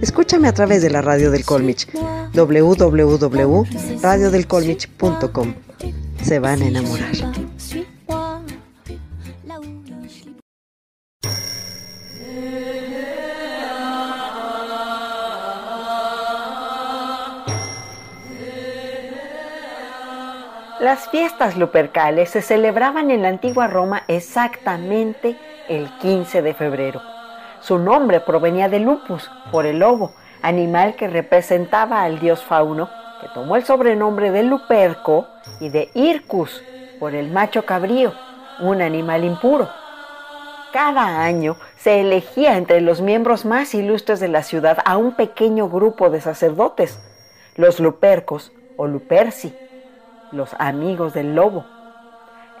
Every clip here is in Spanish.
Escúchame a través de la radio del Colmich, www.radiodelcolmich.com. Se van a enamorar. Las fiestas lupercales se celebraban en la antigua Roma exactamente el 15 de febrero. Su nombre provenía de lupus, por el lobo, animal que representaba al dios Fauno, que tomó el sobrenombre de Luperco, y de Ircus, por el macho cabrío, un animal impuro. Cada año se elegía entre los miembros más ilustres de la ciudad a un pequeño grupo de sacerdotes, los Lupercos o Luperci, los amigos del lobo.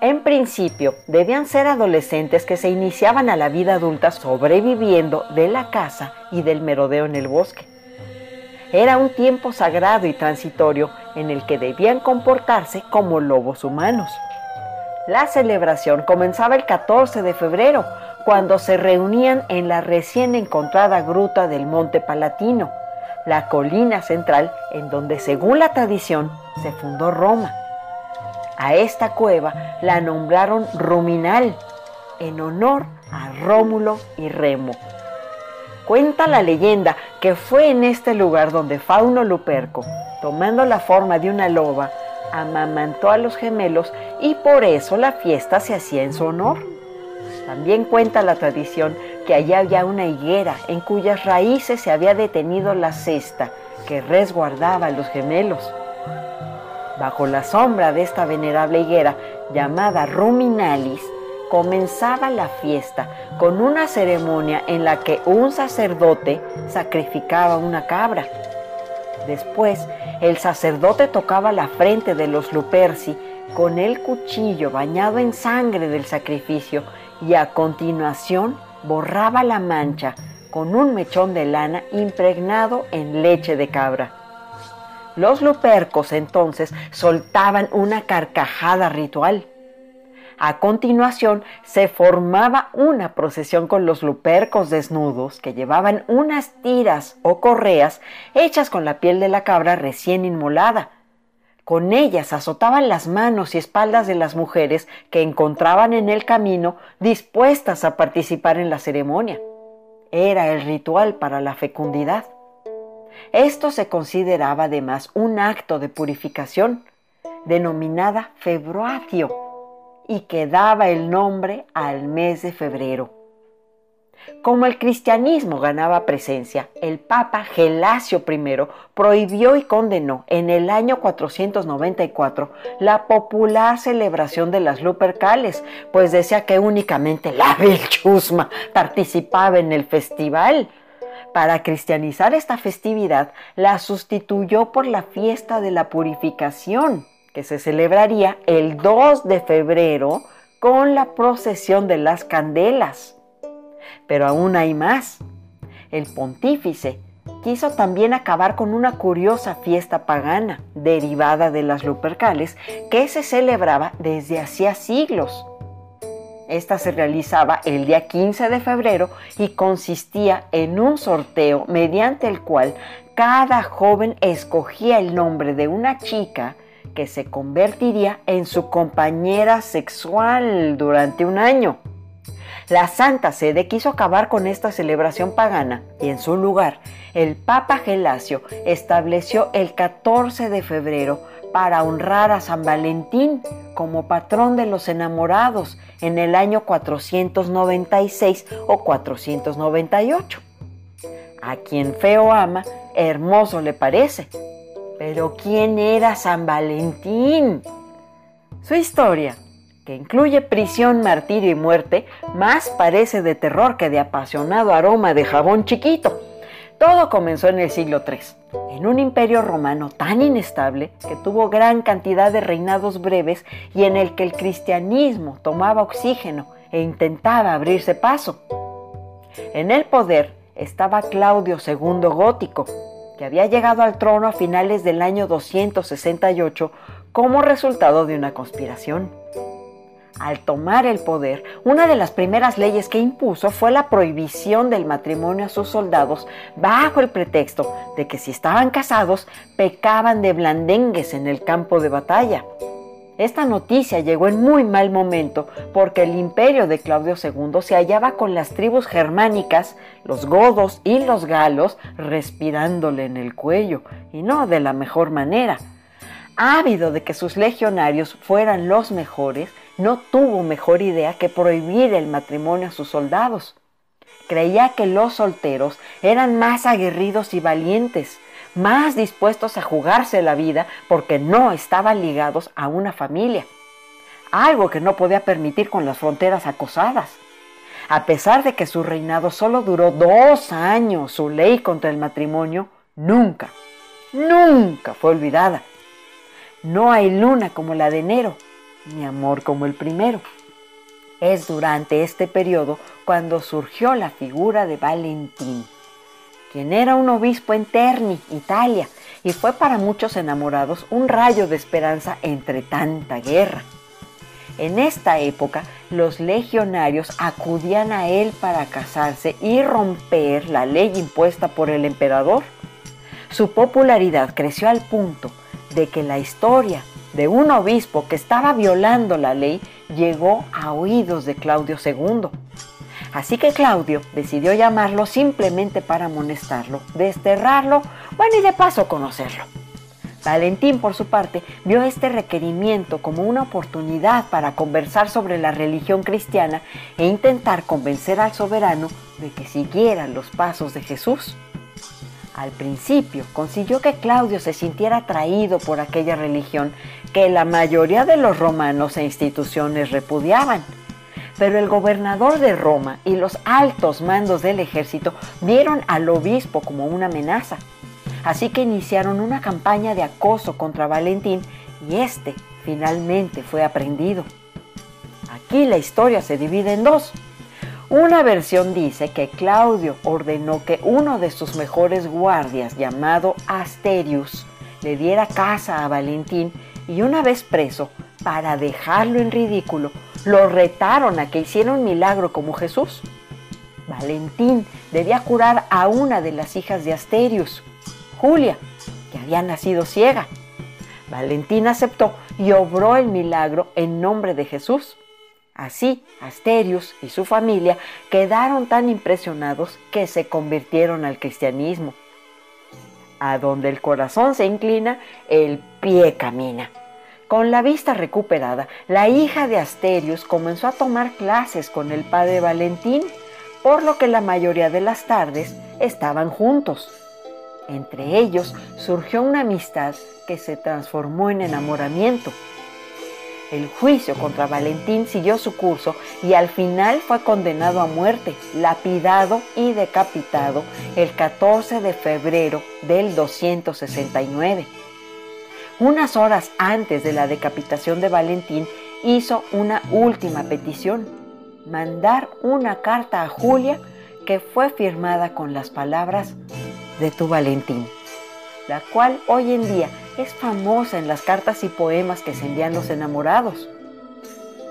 En principio, debían ser adolescentes que se iniciaban a la vida adulta sobreviviendo de la caza y del merodeo en el bosque. Era un tiempo sagrado y transitorio en el que debían comportarse como lobos humanos. La celebración comenzaba el 14 de febrero, cuando se reunían en la recién encontrada gruta del Monte Palatino, la colina central en donde, según la tradición, se fundó Roma. A esta cueva la nombraron Ruminal, en honor a Rómulo y Remo. Cuenta la leyenda que fue en este lugar donde Fauno Luperco, tomando la forma de una loba, amamantó a los gemelos y por eso la fiesta se hacía en su honor. También cuenta la tradición que allá había una higuera en cuyas raíces se había detenido la cesta que resguardaba a los gemelos. Bajo la sombra de esta venerable higuera llamada Ruminalis, comenzaba la fiesta con una ceremonia en la que un sacerdote sacrificaba una cabra. Después, el sacerdote tocaba la frente de los Luperci con el cuchillo bañado en sangre del sacrificio y a continuación borraba la mancha con un mechón de lana impregnado en leche de cabra. Los lupercos entonces soltaban una carcajada ritual. A continuación se formaba una procesión con los lupercos desnudos que llevaban unas tiras o correas hechas con la piel de la cabra recién inmolada. Con ellas azotaban las manos y espaldas de las mujeres que encontraban en el camino dispuestas a participar en la ceremonia. Era el ritual para la fecundidad. Esto se consideraba además un acto de purificación, denominada februatio, y que daba el nombre al mes de febrero. Como el cristianismo ganaba presencia, el Papa Gelasio I prohibió y condenó en el año 494 la popular celebración de las Lupercales, pues decía que únicamente la Vilchusma participaba en el festival para cristianizar esta festividad, la sustituyó por la fiesta de la purificación, que se celebraría el 2 de febrero con la procesión de las candelas. Pero aún hay más. El pontífice quiso también acabar con una curiosa fiesta pagana derivada de las Lupercales que se celebraba desde hacía siglos esta se realizaba el día 15 de febrero y consistía en un sorteo mediante el cual cada joven escogía el nombre de una chica que se convertiría en su compañera sexual durante un año. La Santa Sede quiso acabar con esta celebración pagana y en su lugar el Papa Gelasio estableció el 14 de febrero para honrar a San Valentín como patrón de los enamorados en el año 496 o 498. A quien feo ama, hermoso le parece. Pero ¿quién era San Valentín? Su historia, que incluye prisión, martirio y muerte, más parece de terror que de apasionado aroma de jabón chiquito. Todo comenzó en el siglo III, en un imperio romano tan inestable que tuvo gran cantidad de reinados breves y en el que el cristianismo tomaba oxígeno e intentaba abrirse paso. En el poder estaba Claudio II Gótico, que había llegado al trono a finales del año 268 como resultado de una conspiración. Al tomar el poder, una de las primeras leyes que impuso fue la prohibición del matrimonio a sus soldados bajo el pretexto de que si estaban casados pecaban de blandengues en el campo de batalla. Esta noticia llegó en muy mal momento porque el imperio de Claudio II se hallaba con las tribus germánicas, los godos y los galos respirándole en el cuello, y no de la mejor manera. Ávido de que sus legionarios fueran los mejores, no tuvo mejor idea que prohibir el matrimonio a sus soldados. Creía que los solteros eran más aguerridos y valientes, más dispuestos a jugarse la vida porque no estaban ligados a una familia, algo que no podía permitir con las fronteras acosadas. A pesar de que su reinado solo duró dos años, su ley contra el matrimonio nunca, nunca fue olvidada. No hay luna como la de enero, ni amor como el primero. Es durante este periodo cuando surgió la figura de Valentín quien era un obispo en Terni, Italia, y fue para muchos enamorados un rayo de esperanza entre tanta guerra. En esta época, los legionarios acudían a él para casarse y romper la ley impuesta por el emperador. Su popularidad creció al punto de que la historia de un obispo que estaba violando la ley llegó a oídos de Claudio II. Así que Claudio decidió llamarlo simplemente para amonestarlo, desterrarlo, bueno y de paso conocerlo. Valentín, por su parte, vio este requerimiento como una oportunidad para conversar sobre la religión cristiana e intentar convencer al soberano de que siguiera los pasos de Jesús. Al principio consiguió que Claudio se sintiera atraído por aquella religión que la mayoría de los romanos e instituciones repudiaban pero el gobernador de Roma y los altos mandos del ejército vieron al obispo como una amenaza. Así que iniciaron una campaña de acoso contra Valentín y este finalmente fue aprendido. Aquí la historia se divide en dos. Una versión dice que Claudio ordenó que uno de sus mejores guardias, llamado Asterius, le diera casa a Valentín y una vez preso, para dejarlo en ridículo, lo retaron a que hiciera un milagro como Jesús. Valentín debía curar a una de las hijas de Asterius, Julia, que había nacido ciega. Valentín aceptó y obró el milagro en nombre de Jesús. Así, Asterius y su familia quedaron tan impresionados que se convirtieron al cristianismo. A donde el corazón se inclina, el pie camina. Con la vista recuperada, la hija de Asterius comenzó a tomar clases con el padre Valentín, por lo que la mayoría de las tardes estaban juntos. Entre ellos surgió una amistad que se transformó en enamoramiento. El juicio contra Valentín siguió su curso y al final fue condenado a muerte, lapidado y decapitado el 14 de febrero del 269 unas horas antes de la decapitación de Valentín, hizo una última petición, mandar una carta a Julia que fue firmada con las palabras de tu Valentín, la cual hoy en día es famosa en las cartas y poemas que se envían los enamorados.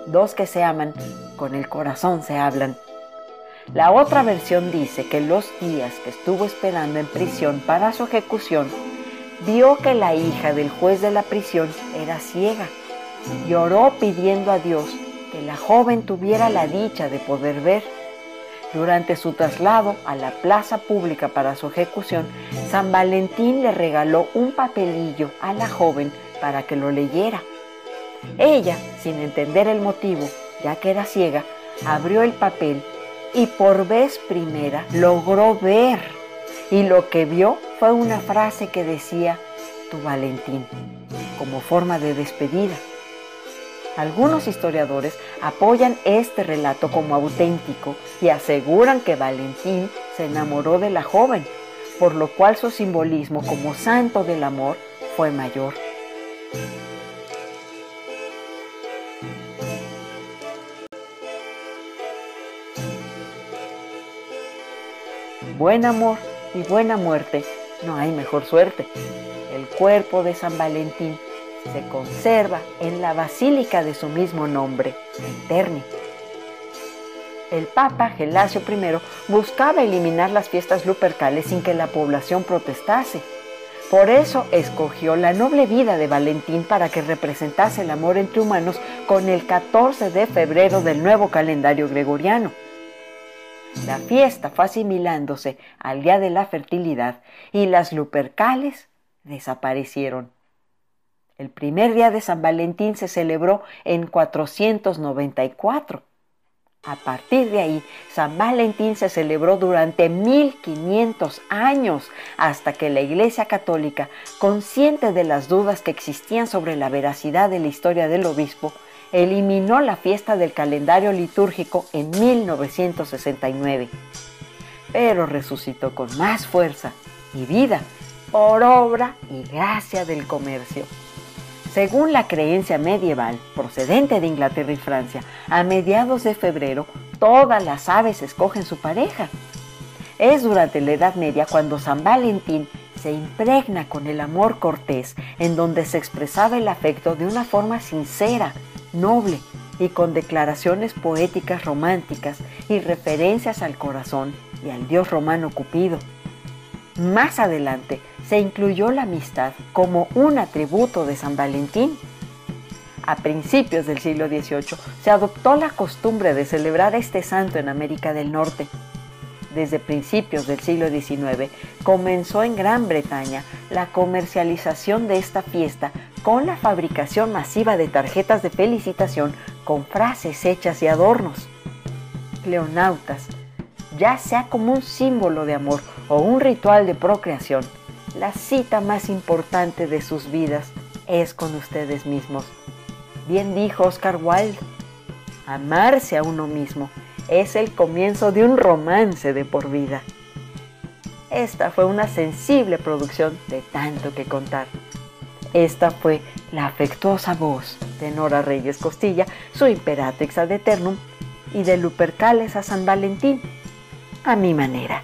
Dos que se aman, con el corazón se hablan. La otra versión dice que los días que estuvo esperando en prisión para su ejecución vio que la hija del juez de la prisión era ciega. Lloró pidiendo a Dios que la joven tuviera la dicha de poder ver. Durante su traslado a la plaza pública para su ejecución, San Valentín le regaló un papelillo a la joven para que lo leyera. Ella, sin entender el motivo, ya que era ciega, abrió el papel y por vez primera logró ver. Y lo que vio fue una frase que decía tu Valentín, como forma de despedida. Algunos historiadores apoyan este relato como auténtico y aseguran que Valentín se enamoró de la joven, por lo cual su simbolismo como santo del amor fue mayor. Buen amor y buena muerte, no hay mejor suerte. El cuerpo de San Valentín se conserva en la basílica de su mismo nombre, en. El Papa Gelasio I buscaba eliminar las fiestas lupercales sin que la población protestase. Por eso escogió la noble vida de Valentín para que representase el amor entre humanos con el 14 de febrero del nuevo calendario gregoriano. La fiesta fue asimilándose al día de la fertilidad y las lupercales desaparecieron. El primer día de San Valentín se celebró en 494. A partir de ahí, San Valentín se celebró durante 1500 años hasta que la Iglesia Católica, consciente de las dudas que existían sobre la veracidad de la historia del obispo, eliminó la fiesta del calendario litúrgico en 1969. Pero resucitó con más fuerza y vida por obra y gracia del comercio. Según la creencia medieval procedente de Inglaterra y Francia, a mediados de febrero todas las aves escogen su pareja. Es durante la Edad Media cuando San Valentín se impregna con el amor cortés, en donde se expresaba el afecto de una forma sincera, noble y con declaraciones poéticas románticas y referencias al corazón y al dios romano Cupido. Más adelante se incluyó la amistad como un atributo de San Valentín. A principios del siglo XVIII se adoptó la costumbre de celebrar este santo en América del Norte. Desde principios del siglo XIX comenzó en Gran Bretaña la comercialización de esta fiesta con la fabricación masiva de tarjetas de felicitación con frases hechas y adornos. Leonautas, ya sea como un símbolo de amor o un ritual de procreación, la cita más importante de sus vidas es con ustedes mismos. Bien dijo Oscar Wilde, amarse a uno mismo es el comienzo de un romance de por vida. Esta fue una sensible producción de tanto que contar. Esta fue la afectuosa voz de Nora Reyes Costilla, su Imperatrix ad Eternum, y de Lupercales a San Valentín, a mi manera.